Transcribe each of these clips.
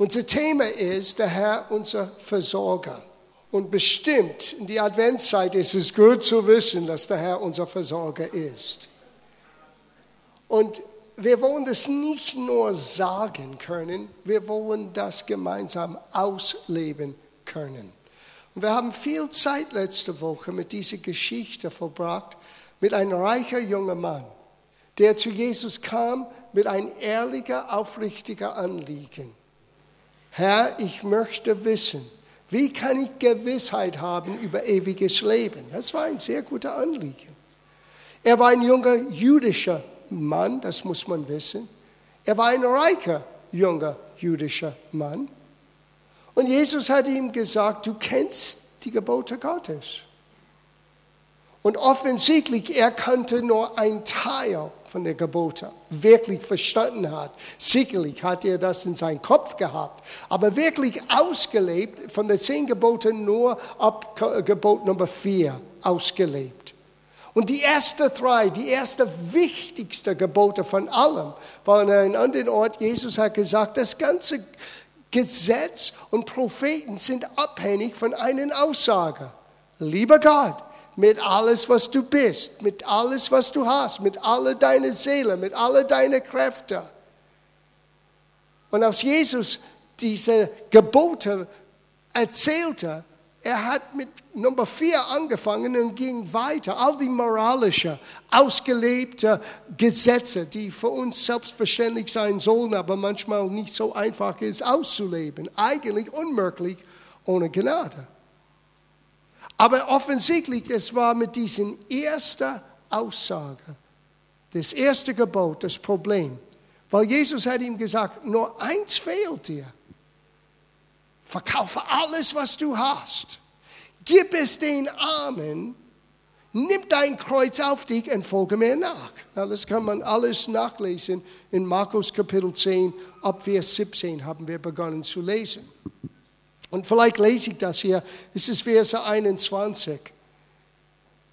Unser Thema ist der Herr, unser Versorger. Und bestimmt in die Adventszeit ist es gut zu wissen, dass der Herr unser Versorger ist. Und wir wollen das nicht nur sagen können, wir wollen das gemeinsam ausleben können. Und wir haben viel Zeit letzte Woche mit dieser Geschichte verbracht, mit einem reichen jungen Mann, der zu Jesus kam mit einem ehrlichen, aufrichtigen Anliegen. Herr, ich möchte wissen, wie kann ich Gewissheit haben über ewiges Leben? Das war ein sehr guter Anliegen. Er war ein junger jüdischer Mann, das muss man wissen. Er war ein reicher junger jüdischer Mann. Und Jesus hat ihm gesagt, du kennst die Gebote Gottes. Und offensichtlich, er kannte nur ein Teil von der Gebote, wirklich verstanden hat. Sicherlich hat er das in seinem Kopf gehabt, aber wirklich ausgelebt, von den zehn Geboten nur ab Gebot Nummer vier ausgelebt. Und die ersten drei, die erste wichtigste Gebote von allem, waren an anderen Ort, Jesus hat gesagt, das ganze Gesetz und Propheten sind abhängig von einer Aussage. Lieber Gott, mit alles, was du bist, mit alles, was du hast, mit aller deiner Seele, mit aller deiner Kräfte. Und als Jesus diese Gebote erzählte, er hat mit Nummer vier angefangen und ging weiter. All die moralische, ausgelebte Gesetze, die für uns selbstverständlich sein sollen, aber manchmal nicht so einfach ist auszuleben. Eigentlich unmöglich ohne Gnade. Aber offensichtlich, es war mit diesen ersten Aussage, das erste Gebot, das Problem. Weil Jesus hat ihm gesagt, nur eins fehlt dir. Verkaufe alles, was du hast. Gib es den Armen. Nimm dein Kreuz auf dich und folge mir nach. Na, das kann man alles nachlesen. In Markus Kapitel 10, ab Vers 17 haben wir begonnen zu lesen. Und vielleicht lese ich das hier. Es ist Verse 21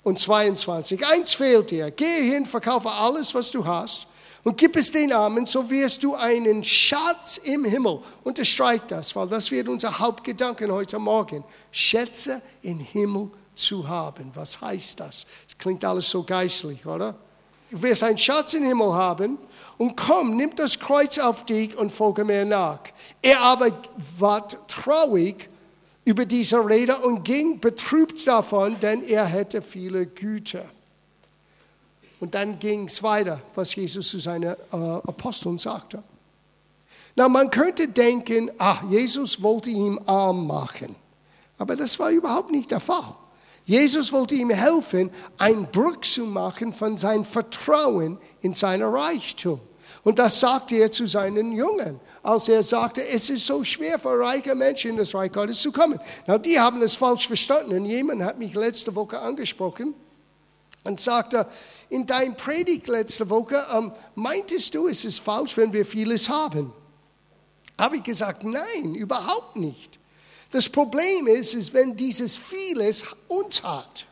und 22. Eins fehlt dir. Gehe hin, verkaufe alles, was du hast und gib es den Armen, so wirst du einen Schatz im Himmel. Unterstreich das, weil das wird unser Hauptgedanke heute Morgen. Schätze im Himmel zu haben. Was heißt das? Es klingt alles so geistlich, oder? Du wirst einen Schatz im Himmel haben und komm, nimm das Kreuz auf dich und folge mir nach. Er aber ward traurig über diese Rede und ging betrübt davon, denn er hätte viele Güter. Und dann ging es weiter, was Jesus zu seinen äh, Aposteln sagte. Na, man könnte denken, ach, Jesus wollte ihn arm machen. Aber das war überhaupt nicht der Fall. Jesus wollte ihm helfen, einen Bruch zu machen von seinem Vertrauen in sein Reichtum. Und das sagte er zu seinen Jungen, als er sagte, es ist so schwer für reiche Menschen in das Reich Gottes zu kommen. Na, die haben es falsch verstanden. Und jemand hat mich letzte Woche angesprochen und sagte, in deinem Predigt letzte Woche, ähm, meintest du, es ist falsch, wenn wir vieles haben? Habe ich gesagt, nein, überhaupt nicht. Das Problem ist, ist, wenn dieses vieles uns hat.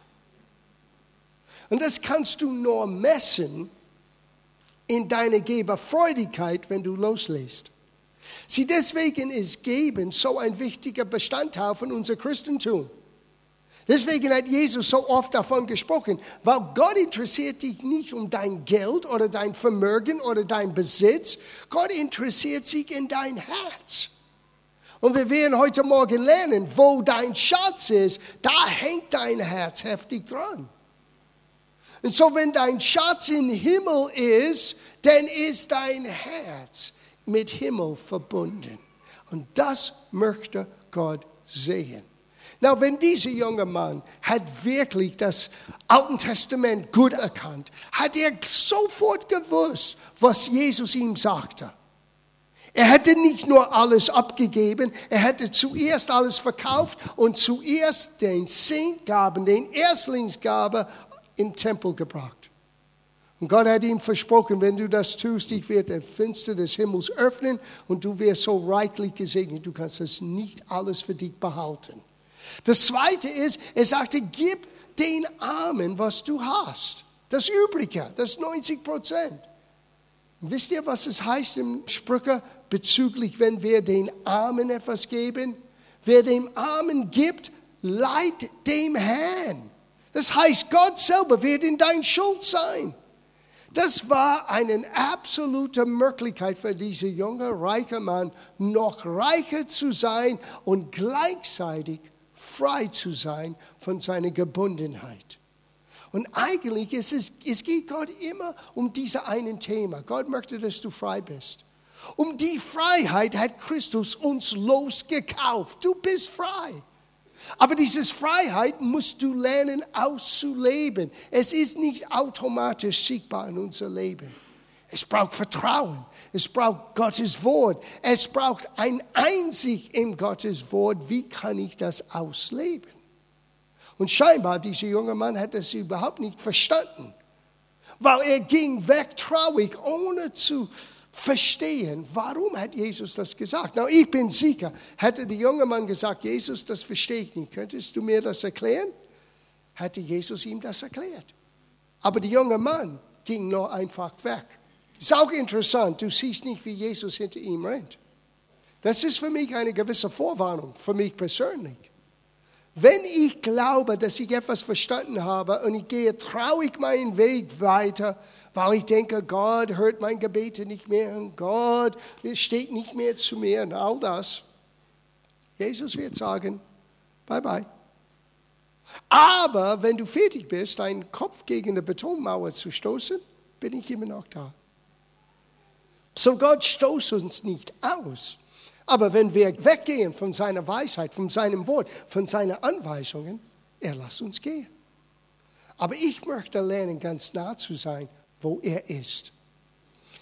Und das kannst du nur messen, in deine Geberfreudigkeit, wenn du loslässt. Sie deswegen ist Geben so ein wichtiger Bestandteil von unser Christentum. Deswegen hat Jesus so oft davon gesprochen, weil Gott interessiert dich nicht um dein Geld oder dein Vermögen oder dein Besitz. Gott interessiert sich in dein Herz. Und wir werden heute Morgen lernen, wo dein Schatz ist, da hängt dein Herz heftig dran. Und so, wenn dein Schatz im Himmel ist, dann ist dein Herz mit Himmel verbunden. Und das möchte Gott sehen. Na, wenn dieser junge Mann hat wirklich das Alte Testament gut erkannt, hat er sofort gewusst, was Jesus ihm sagte. Er hätte nicht nur alles abgegeben, er hätte zuerst alles verkauft und zuerst den Zehntgaben, den Erstlingsgabe im Tempel gebracht. Und Gott hat ihm versprochen, wenn du das tust, ich werde das Fenster des Himmels öffnen und du wirst so reichlich gesegnet, du kannst das nicht alles für dich behalten. Das zweite ist, er sagte, gib den Armen, was du hast. Das Übrige, das 90 Prozent. Wisst ihr, was es heißt im Sprüche bezüglich, wenn wir den Armen etwas geben? Wer dem Armen gibt, leiht dem Herrn. Das heißt, Gott selber wird in dein Schuld sein. Das war eine absolute Möglichkeit für diesen jungen, reichen Mann, noch reicher zu sein und gleichzeitig frei zu sein von seiner Gebundenheit. Und eigentlich ist es, es geht Gott immer um dieses einen Thema. Gott möchte, dass du frei bist. Um die Freiheit hat Christus uns losgekauft. Du bist frei. Aber diese Freiheit musst du lernen auszuleben. Es ist nicht automatisch sichtbar in unser Leben. Es braucht Vertrauen. Es braucht Gottes Wort. Es braucht ein Einzig in Gottes Wort. Wie kann ich das ausleben? Und scheinbar, dieser junge Mann hat das überhaupt nicht verstanden. Weil er ging weg traurig, ohne zu verstehen, warum hat Jesus das gesagt. Na, ich bin sicher, hätte der junge Mann gesagt, Jesus, das verstehe ich nicht, könntest du mir das erklären? Hätte Jesus ihm das erklärt. Aber der junge Mann ging nur einfach weg. Ist auch interessant, du siehst nicht, wie Jesus hinter ihm rennt. Das ist für mich eine gewisse Vorwarnung, für mich persönlich. Wenn ich glaube, dass ich etwas verstanden habe und ich gehe traurig meinen Weg weiter, weil ich denke, Gott hört mein Gebete nicht mehr und Gott steht nicht mehr zu mir und all das. Jesus wird sagen, bye bye. Aber wenn du fertig bist, deinen Kopf gegen die Betonmauer zu stoßen, bin ich immer noch da. So Gott stoßt uns nicht aus. Aber wenn wir weggehen von seiner Weisheit, von seinem Wort, von seinen Anweisungen, er lässt uns gehen. Aber ich möchte lernen, ganz nah zu sein wo er ist.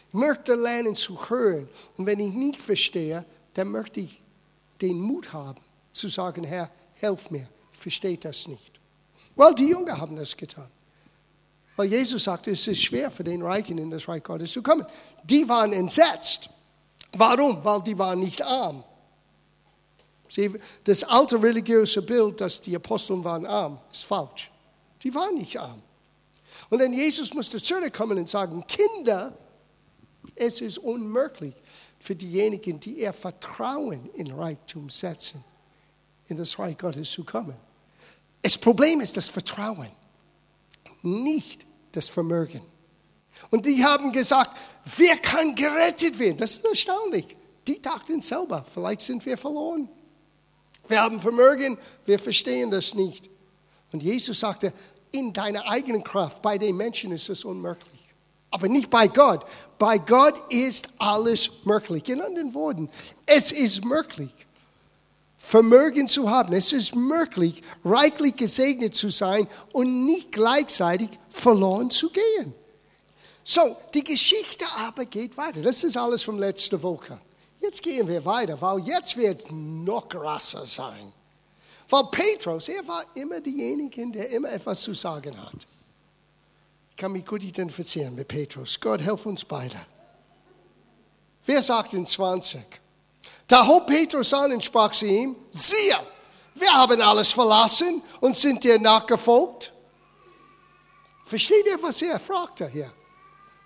Ich möchte lernen zu hören. Und wenn ich nicht verstehe, dann möchte ich den Mut haben, zu sagen, Herr, helf mir, ich verstehe das nicht. Weil die Jünger haben das getan. Weil Jesus sagte, es ist schwer für den Reichen in das Reich Gottes zu kommen. Die waren entsetzt. Warum? Weil die waren nicht arm. Sie, das alte religiöse Bild, dass die Aposteln waren arm, ist falsch. Die waren nicht arm. Und dann Jesus musste zurückkommen und sagen, Kinder, es ist unmöglich für diejenigen, die ihr Vertrauen in Reichtum setzen, in das Reich Gottes zu kommen. Das Problem ist das Vertrauen, nicht das Vermögen. Und die haben gesagt, wer kann gerettet werden? Das ist erstaunlich. Die dachten selber, vielleicht sind wir verloren. Wir haben Vermögen, wir verstehen das nicht. Und Jesus sagte, in deiner eigenen Kraft. Bei den Menschen ist es unmöglich. Aber nicht bei Gott. Bei Gott ist alles möglich. In anderen Worten, es ist möglich, Vermögen zu haben. Es ist möglich, reichlich gesegnet zu sein und nicht gleichzeitig verloren zu gehen. So, die Geschichte aber geht weiter. Das ist alles von letzter Woche. Jetzt gehen wir weiter, weil jetzt wird es noch krasser sein. Weil Petrus, er war immer derjenige, der immer etwas zu sagen hat. Ich kann mich gut identifizieren mit Petrus. Gott, helf uns beide. Vers 28. Da hob Petrus an und sprach zu ihm, siehe, wir haben alles verlassen und sind dir nachgefolgt. Versteht ihr, was er fragte hier?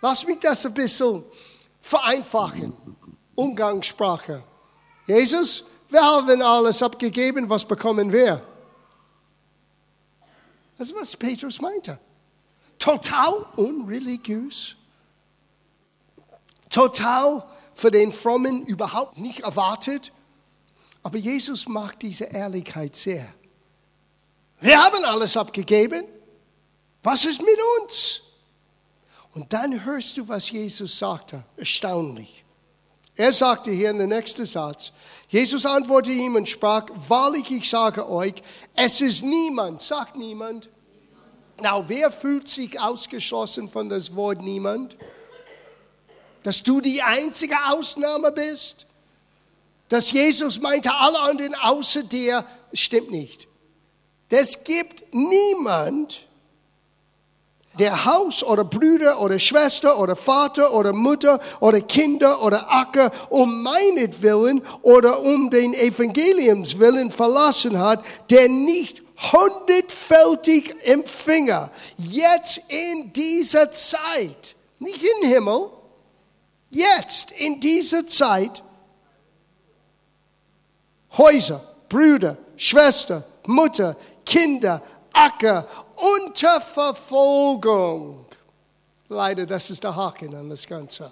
Lass mich das ein bisschen vereinfachen. Umgangssprache. Jesus, wir haben alles abgegeben, was bekommen wir? Das ist, was Petrus meinte. Total unreligiös. Total für den Frommen überhaupt nicht erwartet. Aber Jesus mag diese Ehrlichkeit sehr. Wir haben alles abgegeben. Was ist mit uns? Und dann hörst du, was Jesus sagte. Erstaunlich. Er sagte hier in der nächsten Satz, Jesus antwortete ihm und sprach, wahrlich, ich sage euch, es ist niemand, sagt niemand. Na, wer fühlt sich ausgeschlossen von das Wort niemand? Dass du die einzige Ausnahme bist? Dass Jesus meinte, alle anderen außer dir, stimmt nicht. Es gibt niemand, der Haus oder Brüder oder Schwester oder Vater oder Mutter oder Kinder oder Acker um meinetwillen oder um den Evangeliumswillen verlassen hat, der nicht hundertfältig empfänger, jetzt in dieser Zeit, nicht im Himmel, Jetzt, in dieser Zeit, Häuser, Brüder, Schwester, Mutter, Kinder, Acker unter Verfolgung. Leider, das ist der Haken an das Ganze.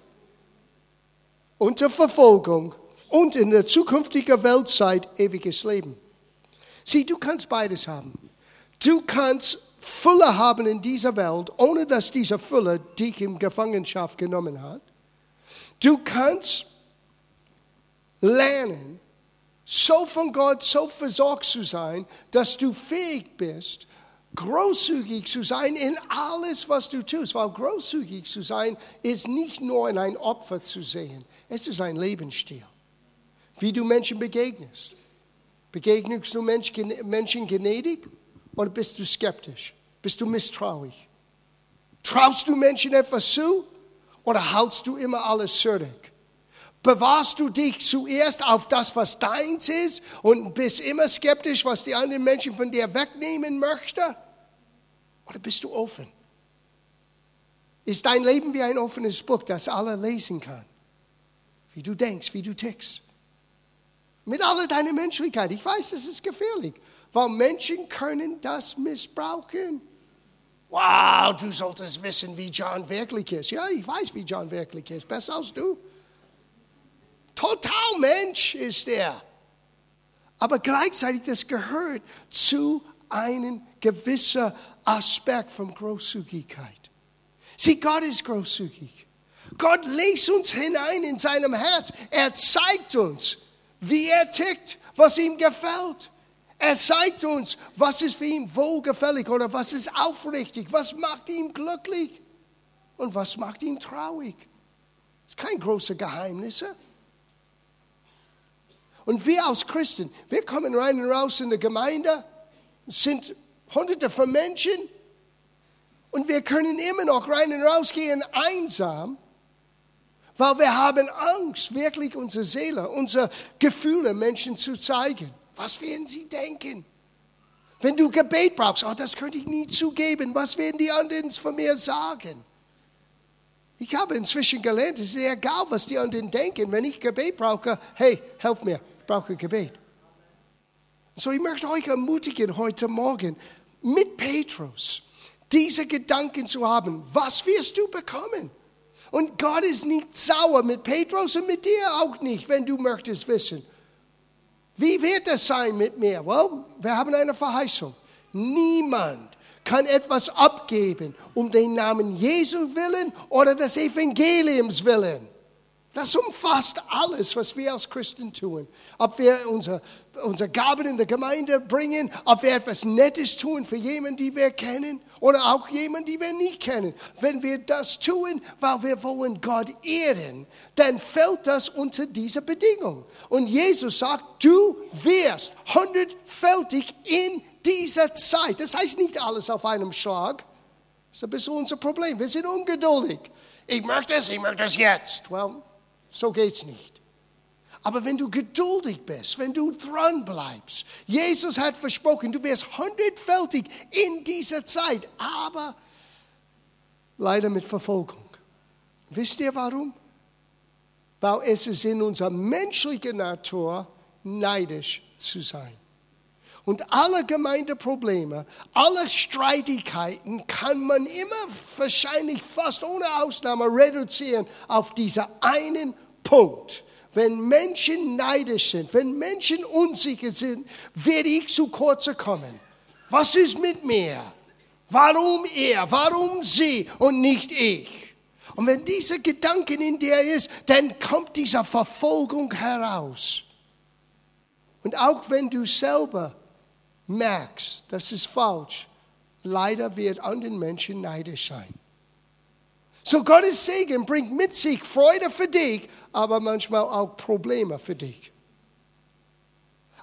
Unter Verfolgung und in der zukünftigen Weltzeit ewiges Leben. Sieh, du kannst beides haben. Du kannst Fülle haben in dieser Welt, ohne dass diese Fülle dich in Gefangenschaft genommen hat. Du kannst lernen, so von Gott so versorgt zu sein, dass du fähig bist, großzügig zu sein in alles, was du tust. Weil großzügig zu sein ist nicht nur in ein Opfer zu sehen, es ist ein Lebensstil. Wie du Menschen begegnest. Begegnest du Menschen gnädig oder bist du skeptisch? Bist du misstrauisch? Traust du Menschen etwas zu oder hältst du immer alles zurück? Bewahrst du dich zuerst auf das, was deins ist und bist immer skeptisch, was die anderen Menschen von dir wegnehmen möchten? Oder bist du offen? Ist dein Leben wie ein offenes Buch, das alle lesen kann? Wie du denkst, wie du tickst. Mit aller deiner Menschlichkeit. Ich weiß, das ist gefährlich, weil Menschen können das missbrauchen. Wow, du solltest wissen, wie John wirklich ist. Ja, ich weiß, wie John wirklich ist. Besser als du. Total Mensch ist er. Aber gleichzeitig, das gehört zu einem gewissen Aspekt von Großzügigkeit. Sieh, Gott ist großzügig. Gott lässt uns hinein in seinem Herz. Er zeigt uns, wie er tickt, was ihm gefällt. Er zeigt uns, was ist für ihn wohlgefällig oder was ist aufrichtig, was macht ihn glücklich und was macht ihn traurig. Das ist kein große Geheimnis. Und wir als Christen, wir kommen rein und raus in der Gemeinde, sind hunderte von Menschen und wir können immer noch rein und raus gehen einsam, weil wir haben Angst, wirklich unsere Seele, unsere Gefühle Menschen zu zeigen. Was werden sie denken? Wenn du Gebet brauchst, oh, das könnte ich nie zugeben. Was werden die anderen von mir sagen? Ich habe inzwischen gelernt, es ist egal, was die anderen denken. Wenn ich Gebet brauche, hey, helf mir brauche Gebet. So, ich möchte euch ermutigen heute Morgen mit Petrus diese Gedanken zu haben. Was wirst du bekommen? Und Gott ist nicht sauer mit Petrus und mit dir auch nicht, wenn du möchtest wissen. Wie wird es sein mit mir? Well, wir haben eine Verheißung. Niemand kann etwas abgeben um den Namen Jesu willen oder des Evangeliums willen. Das umfasst alles, was wir als Christen tun. Ob wir unsere, unsere Gaben in der Gemeinde bringen, ob wir etwas Nettes tun für jemanden, die wir kennen oder auch jemanden, die wir nicht kennen. Wenn wir das tun, weil wir wollen Gott ehren, dann fällt das unter diese Bedingung. Und Jesus sagt, du wirst hundertfältig in dieser Zeit. Das heißt nicht alles auf einem Schlag. Das ist ein bisschen unser Problem. Wir sind ungeduldig. Ich möchte es, ich möchte es jetzt. Well, so geht's nicht. Aber wenn du geduldig bist, wenn du dran bleibst, Jesus hat versprochen, du wirst hundertfältig in dieser Zeit, aber leider mit Verfolgung. Wisst ihr warum? Weil es ist in unserer menschlichen Natur, neidisch zu sein. Und alle Gemeindeprobleme, alle Streitigkeiten kann man immer wahrscheinlich fast ohne Ausnahme reduzieren auf diese einen Punkt. Wenn Menschen neidisch sind, wenn Menschen unsicher sind, werde ich zu kurz kommen. Was ist mit mir? Warum er? Warum sie und nicht ich? Und wenn dieser Gedanke in dir ist, dann kommt diese Verfolgung heraus. Und auch wenn du selber merkst, das ist falsch, leider wird an den Menschen neidisch sein. So Gottes Segen bringt mit sich Freude für dich, aber manchmal auch Probleme für dich.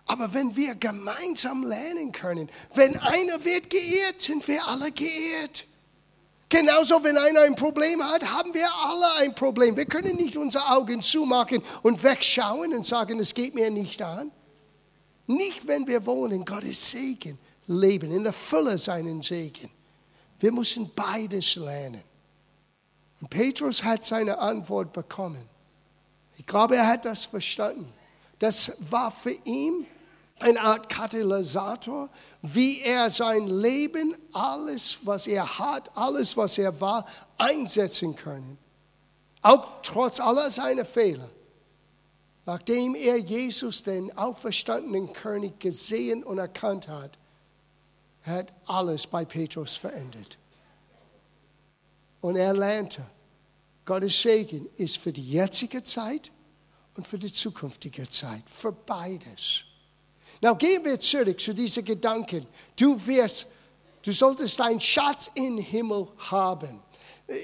Aber wenn wir gemeinsam lernen können, wenn einer wird geehrt, sind wir alle geehrt. Genauso, wenn einer ein Problem hat, haben wir alle ein Problem. Wir können nicht unsere Augen zumachen und wegschauen und sagen, es geht mir nicht an. Nicht, wenn wir wollen Gottes Segen leben, in der Fülle seinen Segen. Wir müssen beides lernen. Und Petrus hat seine Antwort bekommen. Ich glaube, er hat das verstanden. Das war für ihn eine Art Katalysator, wie er sein Leben, alles, was er hat, alles, was er war, einsetzen kann. Auch trotz aller seiner Fehler. Nachdem er Jesus, den auferstandenen König, gesehen und erkannt hat, hat alles bei Petrus verändert. Und er lernte, Gottes Segen ist für die jetzige Zeit und für die zukünftige Zeit, für beides. Now gehen wir zurück zu diesen Gedanken. Du wirst, du solltest deinen Schatz im Himmel haben.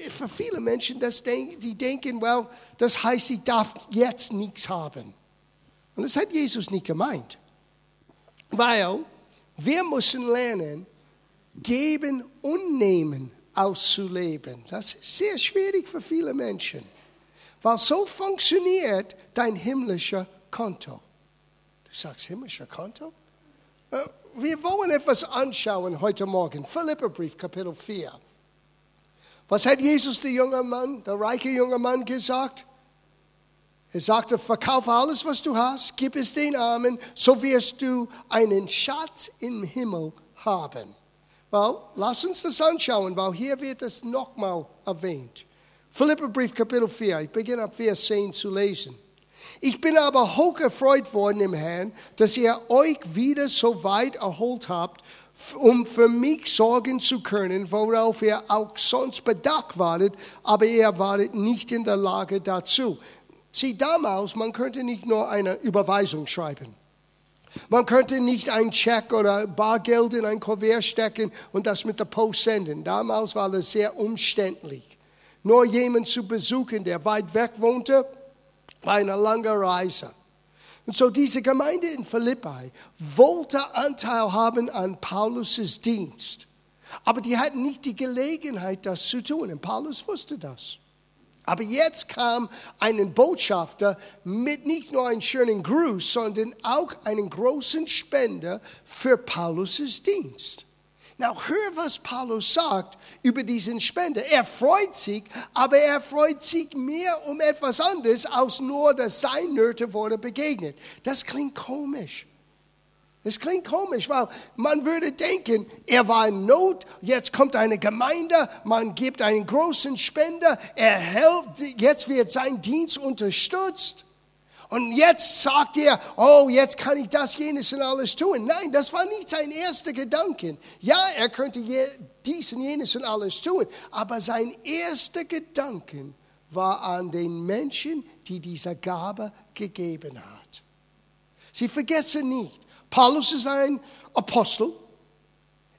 Für viele Menschen, das denk, die denken, well, das heißt, ich darf jetzt nichts haben. Und das hat Jesus nicht gemeint. Weil wir müssen lernen, geben und nehmen auszuleben. Das ist sehr schwierig für viele Menschen. Weil so funktioniert dein himmlischer Konto. Du sagst himmlischer Konto? Äh, wir wollen etwas anschauen heute Morgen. Philipperbrief, Kapitel 4. Was hat Jesus, der junge Mann, der reiche junge Mann, gesagt? Er sagte, verkaufe alles, was du hast, gib es den Armen, so wirst du einen Schatz im Himmel haben. Well, lass uns das anschauen, weil hier wird es nochmal erwähnt. Philipperbrief Kapitel 4, ich beginne ab Vers 10 zu lesen. Ich bin aber hoch erfreut worden im Herrn, dass ihr euch wieder so weit erholt habt, um für mich sorgen zu können, worauf ihr auch sonst bedacht wartet, aber ihr wartet nicht in der Lage dazu. Sieh, damals, man könnte nicht nur eine Überweisung schreiben. Man könnte nicht ein Check oder Bargeld in ein Kuvert stecken und das mit der Post senden. Damals war das sehr umständlich. Nur jemanden zu besuchen, der weit weg wohnte, war eine lange Reise. Und so diese Gemeinde in Philippi wollte Anteil haben an Paulus' Dienst. Aber die hatten nicht die Gelegenheit, das zu tun. Und Paulus wusste das. Aber jetzt kam ein Botschafter mit nicht nur einem schönen Gruß, sondern auch einen großen Spender für Paulus' Dienst. Now, hör, was Paulus sagt über diesen Spender. Er freut sich, aber er freut sich mehr um etwas anderes, als nur, dass sein Nöte wurde begegnet. Das klingt komisch. Es klingt komisch, weil man würde denken, er war in Not, jetzt kommt eine Gemeinde, man gibt einen großen Spender, er hilft, jetzt wird sein Dienst unterstützt. Und jetzt sagt er, oh, jetzt kann ich das, jenes und alles tun. Nein, das war nicht sein erster Gedanke. Ja, er könnte dies und jenes und alles tun, aber sein erster Gedanke war an den Menschen, die diese Gabe gegeben hat. Sie vergessen nicht, Paulus ist ein Apostel.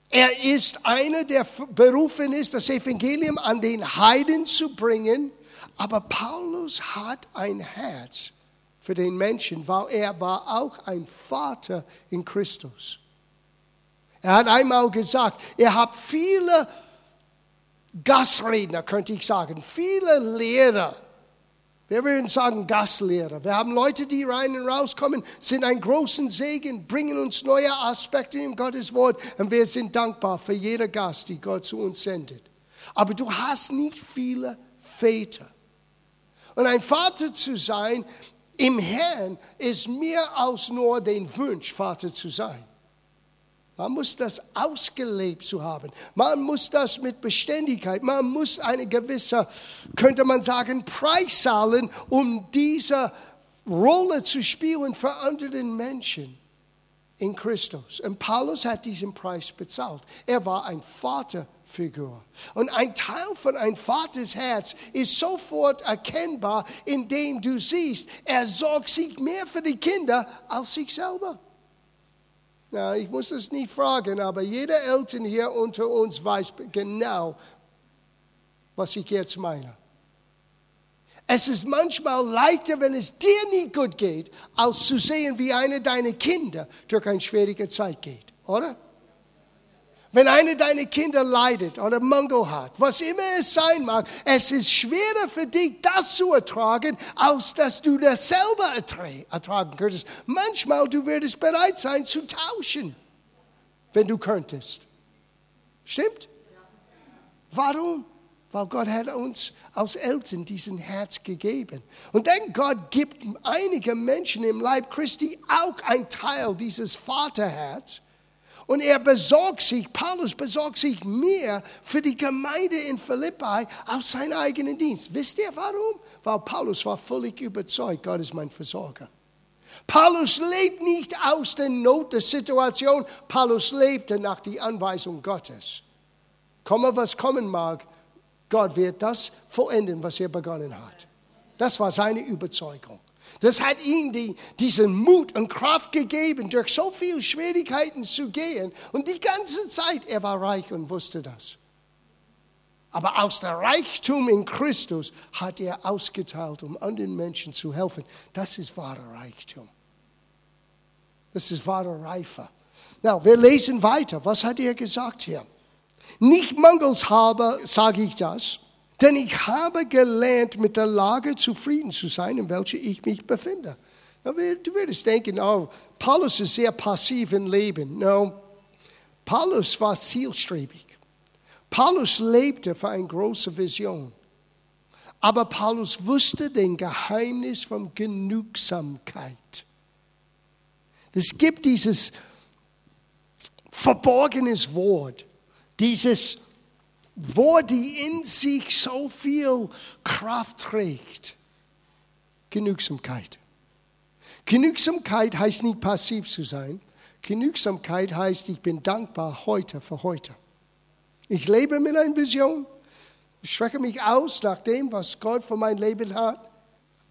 Er ist einer, der berufen ist, das Evangelium an den Heiden zu bringen. Aber Paulus hat ein Herz für den Menschen, weil er war auch ein Vater in Christus. Er hat einmal gesagt, er hat viele Gastredner, könnte ich sagen, viele Lehrer wir würden sagen Gastlehrer. Wir haben Leute, die rein und rauskommen, sind ein großen Segen, bringen uns neue Aspekte in Gottes Wort und wir sind dankbar für jeder Gast, die Gott zu uns sendet. Aber du hast nicht viele Väter. Und ein Vater zu sein im Herrn ist mehr als nur den Wunsch, Vater zu sein. Man muss das ausgelebt zu haben. Man muss das mit Beständigkeit, man muss eine gewisse, könnte man sagen, Preis zahlen, um diese Rolle zu spielen für andere Menschen in Christus. Und Paulus hat diesen Preis bezahlt. Er war ein Vaterfigur. Und ein Teil von einem Vaters Herz ist sofort erkennbar, indem du siehst, er sorgt sich mehr für die Kinder als sich selber. Na, ich muss es nicht fragen, aber jeder Eltern hier unter uns weiß genau, was ich jetzt meine. Es ist manchmal leichter, wenn es dir nicht gut geht, als zu sehen, wie eine deiner Kinder durch eine schwierige Zeit geht, oder? Wenn eine deiner Kinder leidet oder Mangel hat, was immer es sein mag, es ist schwerer für dich, das zu ertragen, als dass du das selber ertragen könntest. Manchmal du würdest bereit sein zu tauschen, wenn du könntest. Stimmt? Warum? weil Gott hat uns als Eltern diesen Herz gegeben. Und dann Gott gibt einige Menschen im Leib Christi auch ein Teil dieses Vaterherz. Und er besorgt sich, Paulus besorgt sich mehr für die Gemeinde in Philippi als seinen eigenen Dienst. Wisst ihr warum? Weil Paulus war völlig überzeugt, Gott ist mein Versorger. Paulus lebt nicht aus der Not der Situation, Paulus lebte nach der Anweisung Gottes. Komme, was kommen mag, Gott wird das vollenden, was er begonnen hat. Das war seine Überzeugung. Das hat ihm die, diesen Mut und Kraft gegeben, durch so viele Schwierigkeiten zu gehen. Und die ganze Zeit, er war reich und wusste das. Aber aus der Reichtum in Christus hat er ausgeteilt, um anderen Menschen zu helfen. Das ist wahrer Reichtum. Das ist wahre Reife. Na, wir lesen weiter. Was hat er gesagt hier? Nicht mangelshalber sage ich das, denn ich habe gelernt, mit der Lage zufrieden zu sein, in welcher ich mich befinde. Du würdest denken, oh, Paulus ist sehr passiv im Leben. No, Paulus war zielstrebig. Paulus lebte für eine große Vision. Aber Paulus wusste den Geheimnis von Genügsamkeit. Es gibt dieses verborgenes Wort, dieses Wort, die in sich so viel Kraft trägt. Genügsamkeit. Genügsamkeit heißt nicht passiv zu sein. Genügsamkeit heißt, ich bin dankbar heute für heute. Ich lebe mit einer Vision. Ich strecke mich aus nach dem, was Gott für mein Leben hat.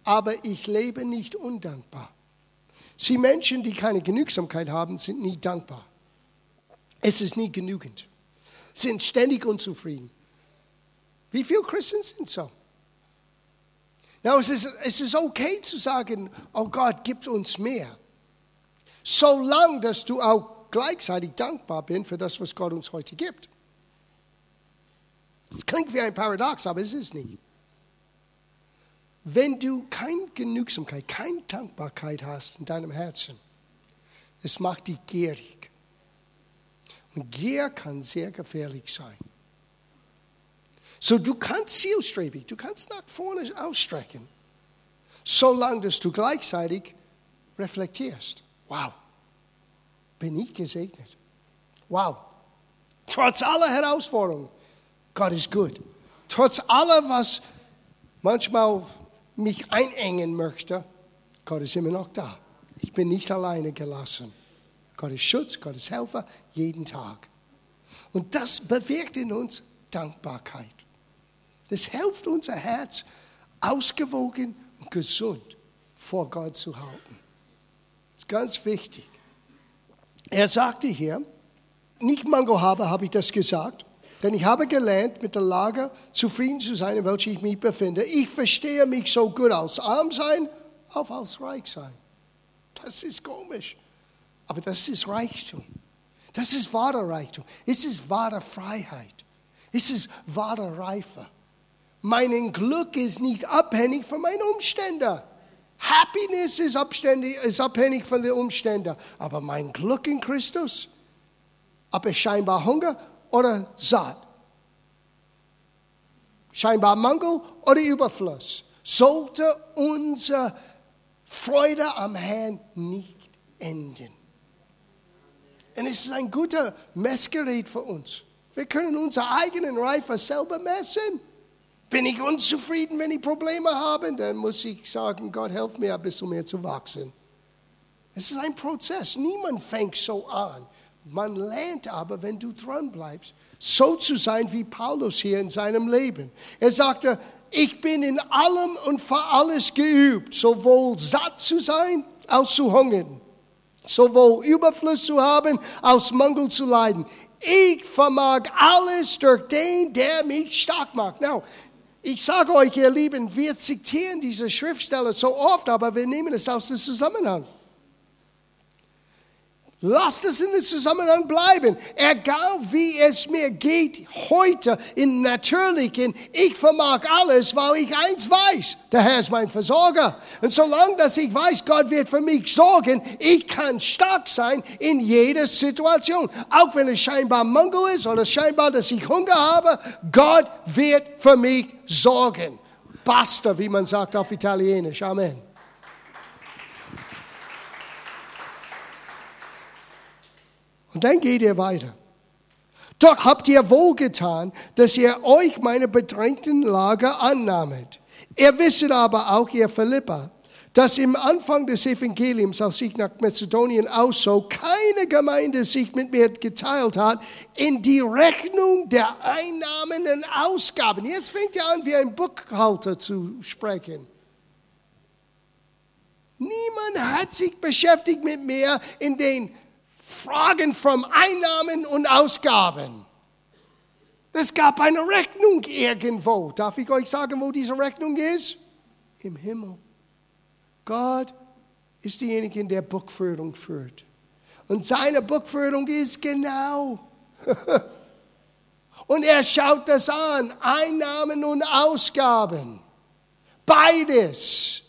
Aber ich lebe nicht undankbar. Sie Menschen, die keine Genügsamkeit haben, sind nie dankbar. Es ist nie genügend. Sind ständig unzufrieden. Wie viele Christen sind so? Now, es ist, es ist okay zu sagen, oh Gott, gib uns mehr. Solange, dass du auch gleichzeitig dankbar bist für das, was Gott uns heute gibt. Es klingt wie ein Paradox, aber es ist nicht. Wenn du keine Genügsamkeit, keine Dankbarkeit hast in deinem Herzen, es macht dich gierig. Und Gier kann sehr gefährlich sein. So, du kannst zielstrebig, du kannst nach vorne ausstrecken, solange dass du gleichzeitig reflektierst. Wow, bin ich gesegnet. Wow, trotz aller Herausforderungen, Gott ist gut. Trotz aller, was manchmal mich einengen möchte, Gott ist immer noch da. Ich bin nicht alleine gelassen. Gott ist Schutz, Gott ist Helfer, jeden Tag. Und das bewirkt in uns Dankbarkeit. Das hilft unser Herz ausgewogen und gesund vor Gott zu halten. Das ist ganz wichtig. Er sagte hier, nicht Mango habe, habe ich das gesagt, denn ich habe gelernt, mit der Lage zufrieden zu sein, in welcher ich mich befinde. Ich verstehe mich so gut als arm sein, auch als reich sein. Das ist komisch. Aber das ist Reichtum. Das ist wahre Reichtum. Es ist wahre Freiheit. Es ist wahre Reife. Mein Glück ist nicht abhängig von meinen Umständen. Happiness ist abhängig von den Umständen. Aber mein Glück in Christus, ob es scheinbar Hunger oder satt. Scheinbar Mangel oder Überfluss. Sollte unsere Freude am Herrn nicht enden. Und es ist ein guter Messgerät für uns. Wir können unsere eigenen Reife selber messen. Bin ich unzufrieden, wenn ich Probleme habe, dann muss ich sagen, Gott, hilf mir ein bisschen mehr zu wachsen. Es ist ein Prozess. Niemand fängt so an. Man lernt aber, wenn du dran bleibst, so zu sein wie Paulus hier in seinem Leben. Er sagte, ich bin in allem und für alles geübt, sowohl satt zu sein als zu hungern, sowohl Überfluss zu haben als Mangel zu leiden. Ich vermag alles durch den, der mich stark macht. Now, ich sage euch, ihr Lieben, wir zitieren diese Schriftstelle so oft, aber wir nehmen es aus dem Zusammenhang. Lasst es in dem Zusammenhang bleiben. Egal wie es mir geht heute in Natürlichen, ich vermag alles, weil ich eins weiß. Der Herr ist mein Versorger. Und solange dass ich weiß, Gott wird für mich sorgen, ich kann stark sein in jeder Situation. Auch wenn es scheinbar Mangel ist oder scheinbar, dass ich Hunger habe, Gott wird für mich sorgen. Basta, wie man sagt auf Italienisch. Amen. Und dann geht ihr weiter. Doch habt ihr wohlgetan, dass ihr euch meine bedrängten Lage annahmet. Ihr wisset aber auch, ihr Philippa, dass im Anfang des Evangeliums, als ich nach Mazedonien auszog, keine Gemeinde sich mit mir geteilt hat in die Rechnung der Einnahmen und Ausgaben. Jetzt fängt er an, wie ein Buchhalter zu sprechen. Niemand hat sich beschäftigt mit mir in den Fragen von Einnahmen und Ausgaben. Es gab eine Rechnung irgendwo. Darf ich euch sagen, wo diese Rechnung ist? Im Himmel. Gott ist derjenige, der Buchführung führt. Und seine Buchführung ist genau. und er schaut das an, Einnahmen und Ausgaben. Beides.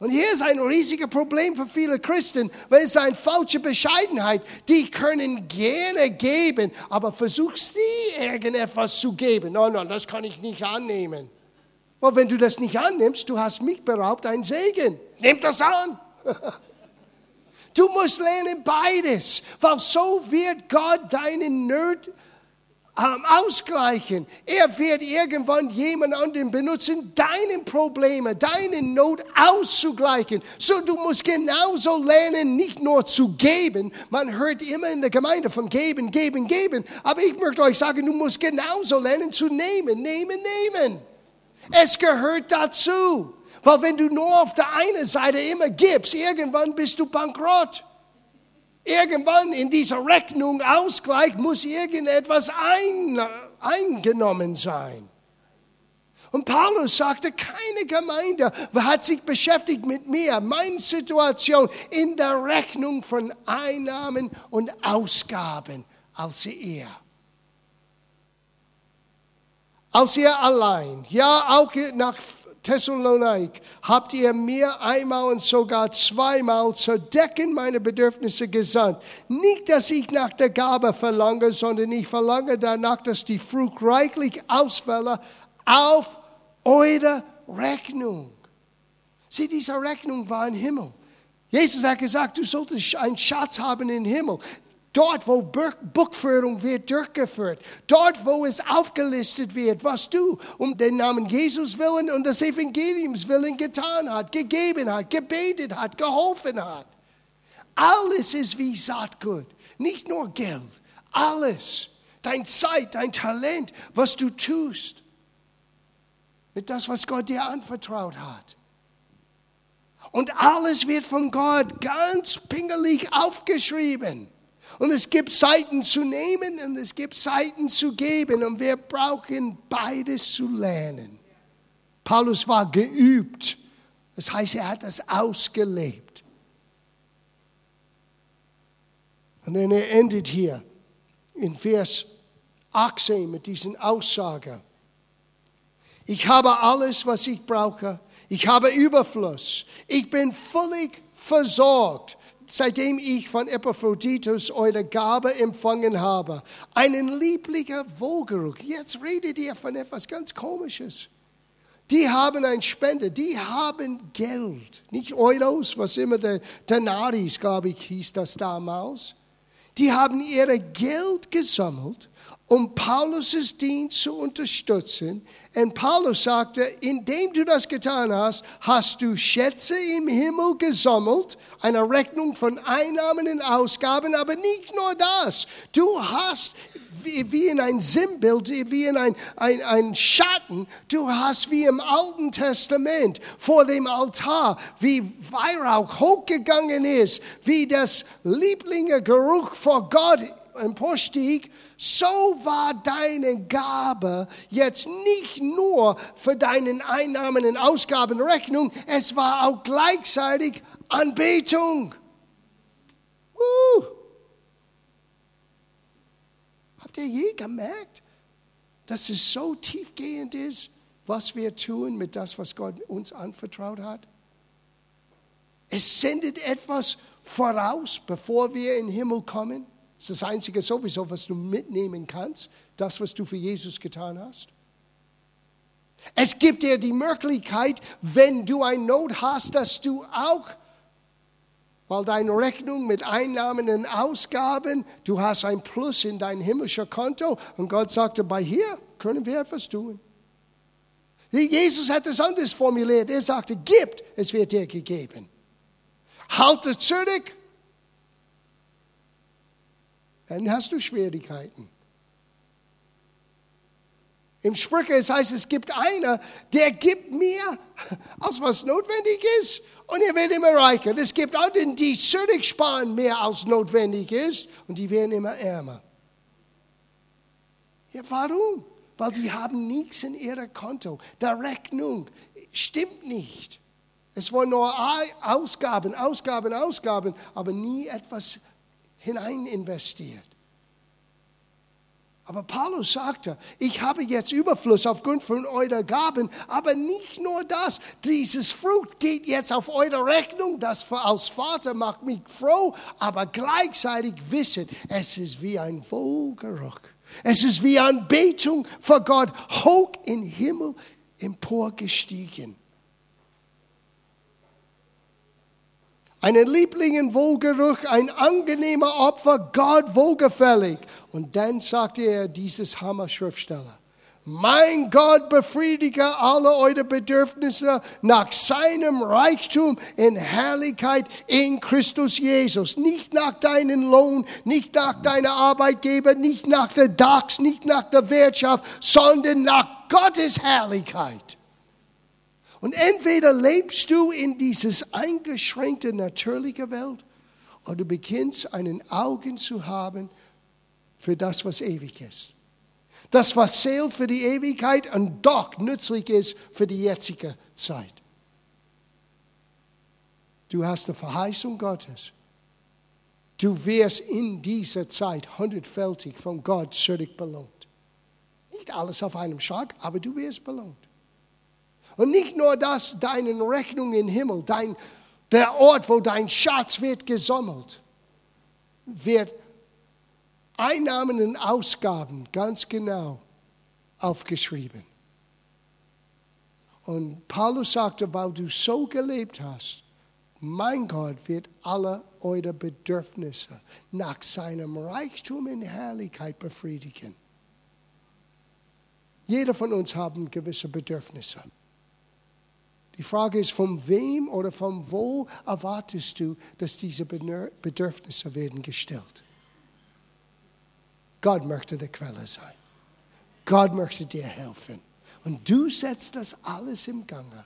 Und hier ist ein riesiges Problem für viele Christen, weil es eine falsche Bescheidenheit. Die können gerne geben, aber versuchst sie irgendetwas zu geben. Nein, nein, das kann ich nicht annehmen. Aber wenn du das nicht annimmst, du hast mich beraubt ein Segen. Nimm das an. Du musst lernen beides, weil so wird Gott deinen Nerd ausgleichen. Er wird irgendwann jemand anderen benutzen, deine Probleme, deine Not auszugleichen. So, du musst genauso lernen, nicht nur zu geben. Man hört immer in der Gemeinde von geben, geben, geben. Aber ich möchte euch sagen, du musst genauso lernen zu nehmen, nehmen, nehmen. Es gehört dazu. Weil wenn du nur auf der einen Seite immer gibst, irgendwann bist du bankrott. Irgendwann in dieser Rechnung, Ausgleich, muss irgendetwas ein, eingenommen sein. Und Paulus sagte, keine Gemeinde hat sich beschäftigt mit mir, meine Situation in der Rechnung von Einnahmen und Ausgaben, als ihr. Als ihr allein, ja auch nach Thessalonik habt ihr mir einmal und sogar zweimal zur Decken meiner Bedürfnisse gesandt. Nicht, dass ich nach der Gabe verlange, sondern ich verlange danach, dass die Frucht reichlich ausfälle auf eure Rechnung. Sieh, diese Rechnung war im Himmel. Jesus hat gesagt, du solltest einen Schatz haben im Himmel. Dort, wo Buchführung wird durchgeführt. Dort, wo es aufgelistet wird, was du um den Namen Jesus willen und des Evangeliums willen getan hat, gegeben hat, gebetet hat, geholfen hat. Alles ist wie Saatgut. Nicht nur Geld. Alles. Dein Zeit, dein Talent, was du tust. Mit das, was Gott dir anvertraut hat. Und alles wird von Gott ganz pingelig aufgeschrieben. Und es gibt Zeiten zu nehmen und es gibt Zeiten zu geben. Und wir brauchen beides zu lernen. Paulus war geübt. Das heißt, er hat das ausgelebt. Und dann er endet hier in Vers 18 mit diesen Aussagen. Ich habe alles, was ich brauche. Ich habe Überfluss. Ich bin völlig versorgt seitdem ich von Epaphroditus eure Gabe empfangen habe, einen lieblichen Wohlgeruch. Jetzt redet ihr von etwas ganz Komisches. Die haben ein Spende, die haben Geld, nicht Euros, was immer der Denaris, glaube ich, hieß das damals. Die haben ihre Geld gesammelt um Paulus' Dienst zu unterstützen. Und Paulus sagte, indem du das getan hast, hast du Schätze im Himmel gesammelt, eine Rechnung von Einnahmen und Ausgaben, aber nicht nur das. Du hast wie, in ein Sinnbild, wie in ein, ein, ein Schatten, du hast wie im Alten Testament vor dem Altar, wie Weihrauch hochgegangen ist, wie das Lieblingegeruch vor Gott emporstieg, so war deine Gabe jetzt nicht nur für deinen Einnahmen und Ausgaben Rechnung, es war auch gleichzeitig Anbetung. Uh, Habt ihr je gemerkt, dass es so tiefgehend ist, was wir tun mit das, was Gott uns anvertraut hat? Es sendet etwas voraus, bevor wir in den Himmel kommen. Ist das Einzige sowieso, was du mitnehmen kannst, das, was du für Jesus getan hast. Es gibt dir die Möglichkeit, wenn du eine Not hast, dass du auch, weil deine Rechnung mit Einnahmen und Ausgaben, du hast ein Plus in dein himmlischer Konto und Gott sagte, bei hier können wir etwas tun. Jesus hat es anders formuliert. Er sagte, gibt, es wird dir gegeben. Halte zurück, dann hast du Schwierigkeiten. Im Sprüche es heißt, es gibt einer, der gibt mehr, als was notwendig ist, und er wird immer reicher. Es gibt anderen, die zurücksparen mehr, als notwendig ist, und die werden immer ärmer. Ja, warum? Weil die haben nichts in ihrem Konto. Die Rechnung stimmt nicht. Es waren nur Ausgaben, Ausgaben, Ausgaben, aber nie etwas hinein investiert. Aber Paulus sagte, ich habe jetzt Überfluss aufgrund von eurer Gaben, aber nicht nur das, dieses Frucht geht jetzt auf eure Rechnung, das als Vater macht mich froh, aber gleichzeitig wissen, es ist wie ein Wohlgeruch. Es ist wie Anbetung vor Gott, hoch in Himmel emporgestiegen. Einen Lieblingen Wohlgeruch, ein angenehmer Opfer, Gott wohlgefällig. Und dann sagte er dieses Hammer-Schriftsteller, mein Gott befriedige alle eure Bedürfnisse nach seinem Reichtum in Herrlichkeit in Christus Jesus. Nicht nach deinem Lohn, nicht nach deiner Arbeitgeber, nicht nach der DAX, nicht nach der Wirtschaft, sondern nach Gottes Herrlichkeit. Und entweder lebst du in dieses eingeschränkte natürliche Welt oder du beginnst einen Augen zu haben für das, was ewig ist. Das, was zählt für die Ewigkeit und doch nützlich ist für die jetzige Zeit. Du hast die Verheißung Gottes. Du wirst in dieser Zeit hundertfältig von Gott zurück belohnt. Nicht alles auf einem Schlag, aber du wirst belohnt. Und nicht nur das, deine Rechnung im Himmel, dein, der Ort, wo dein Schatz wird gesammelt, wird Einnahmen und Ausgaben ganz genau aufgeschrieben. Und Paulus sagte, weil du so gelebt hast, mein Gott wird alle eure Bedürfnisse nach seinem Reichtum in Herrlichkeit befriedigen. Jeder von uns hat gewisse Bedürfnisse. Die Frage ist, von wem oder von wo erwartest du, dass diese Bedürfnisse werden gestellt? Gott möchte die Quelle sein. Gott möchte dir helfen. Und du setzt das alles im Gange.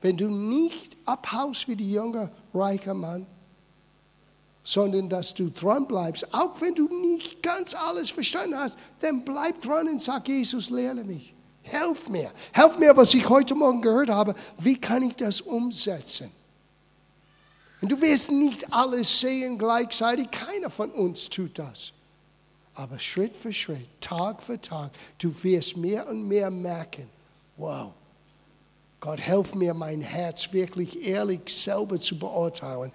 Wenn du nicht abhaust wie die junge, reiche Mann, sondern dass du dran bleibst, auch wenn du nicht ganz alles verstanden hast, dann bleib dran und sag, Jesus, lehre mich. Helf mir. Helf mir, was ich heute Morgen gehört habe. Wie kann ich das umsetzen? Und du wirst nicht alles sehen gleichzeitig. Keiner von uns tut das. Aber Schritt für Schritt, Tag für Tag, du wirst mehr und mehr merken, wow, Gott, helf mir, mein Herz wirklich ehrlich selber zu beurteilen.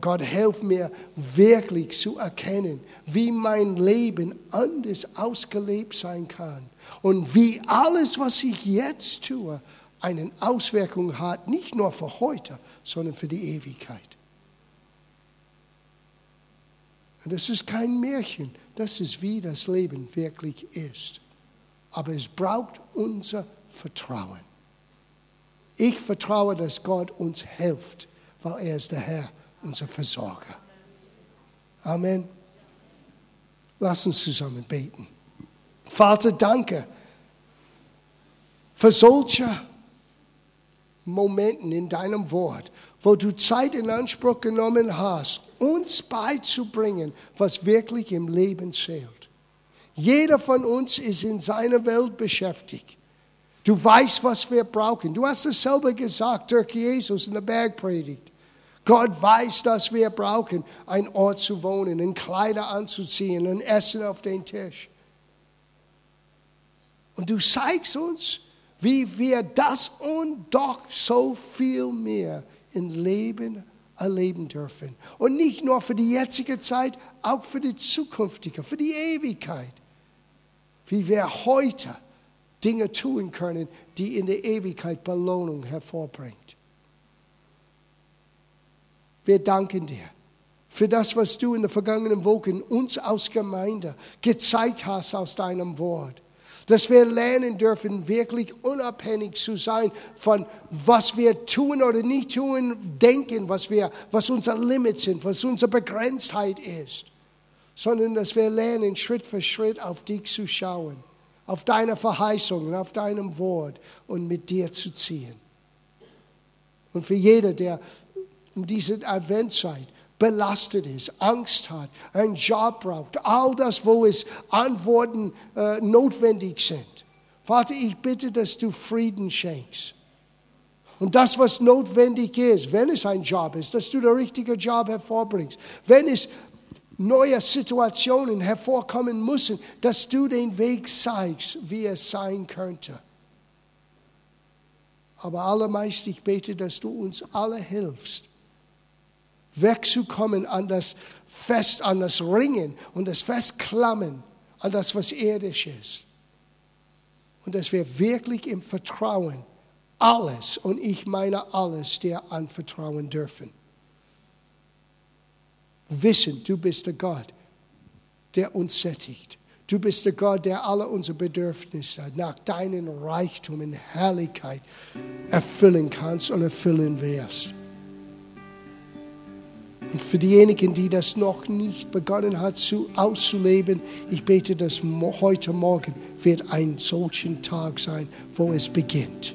Gott, helf mir wirklich zu erkennen, wie mein Leben anders ausgelebt sein kann. Und wie alles, was ich jetzt tue, eine Auswirkung hat, nicht nur für heute, sondern für die Ewigkeit. Das ist kein Märchen, das ist wie das Leben wirklich ist. Aber es braucht unser Vertrauen. Ich vertraue, dass Gott uns hilft, weil er ist der Herr, unser Versorger. Amen. Lass uns zusammen beten. Vater, danke für solche Momente in deinem Wort, wo du Zeit in Anspruch genommen hast, uns beizubringen, was wirklich im Leben zählt. Jeder von uns ist in seiner Welt beschäftigt. Du weißt, was wir brauchen. Du hast es selber gesagt durch Jesus in der Bergpredigt. Gott weiß, dass wir brauchen, einen Ort zu wohnen, ein Kleider anzuziehen, ein Essen auf den Tisch. Und du zeigst uns, wie wir das und doch so viel mehr im Leben erleben dürfen. Und nicht nur für die jetzige Zeit, auch für die zukünftige, für die Ewigkeit. Wie wir heute Dinge tun können, die in der Ewigkeit Belohnung hervorbringt. Wir danken dir für das, was du in den vergangenen Wochen uns als Gemeinde gezeigt hast aus deinem Wort. Dass wir lernen dürfen, wirklich unabhängig zu sein von was wir tun oder nicht tun, denken, was, wir, was unser Limit sind, was unsere Begrenztheit ist. Sondern dass wir lernen, Schritt für Schritt auf dich zu schauen, auf deine Verheißungen, auf deinem Wort und mit dir zu ziehen. Und für jeder, der in dieser Adventszeit belastet ist, Angst hat, einen Job braucht, all das, wo es Antworten äh, notwendig sind. Vater, ich bitte, dass du Frieden schenkst. Und das, was notwendig ist, wenn es ein Job ist, dass du den richtigen Job hervorbringst. Wenn es neue Situationen hervorkommen müssen, dass du den Weg zeigst, wie es sein könnte. Aber allermeist, ich bete, dass du uns alle hilfst, wegzukommen an das Fest, an das Ringen und das Festklammern an das, was irdisch ist. Und dass wir wirklich im Vertrauen alles, und ich meine alles, dir anvertrauen dürfen. Wissen, du bist der Gott, der uns sättigt. Du bist der Gott, der alle unsere Bedürfnisse nach deinem Reichtum in Herrlichkeit erfüllen kannst und erfüllen wirst. Und für diejenigen, die das noch nicht begonnen hat zu, auszuleben, ich bete, dass heute Morgen wird ein solchen Tag sein, wo es beginnt.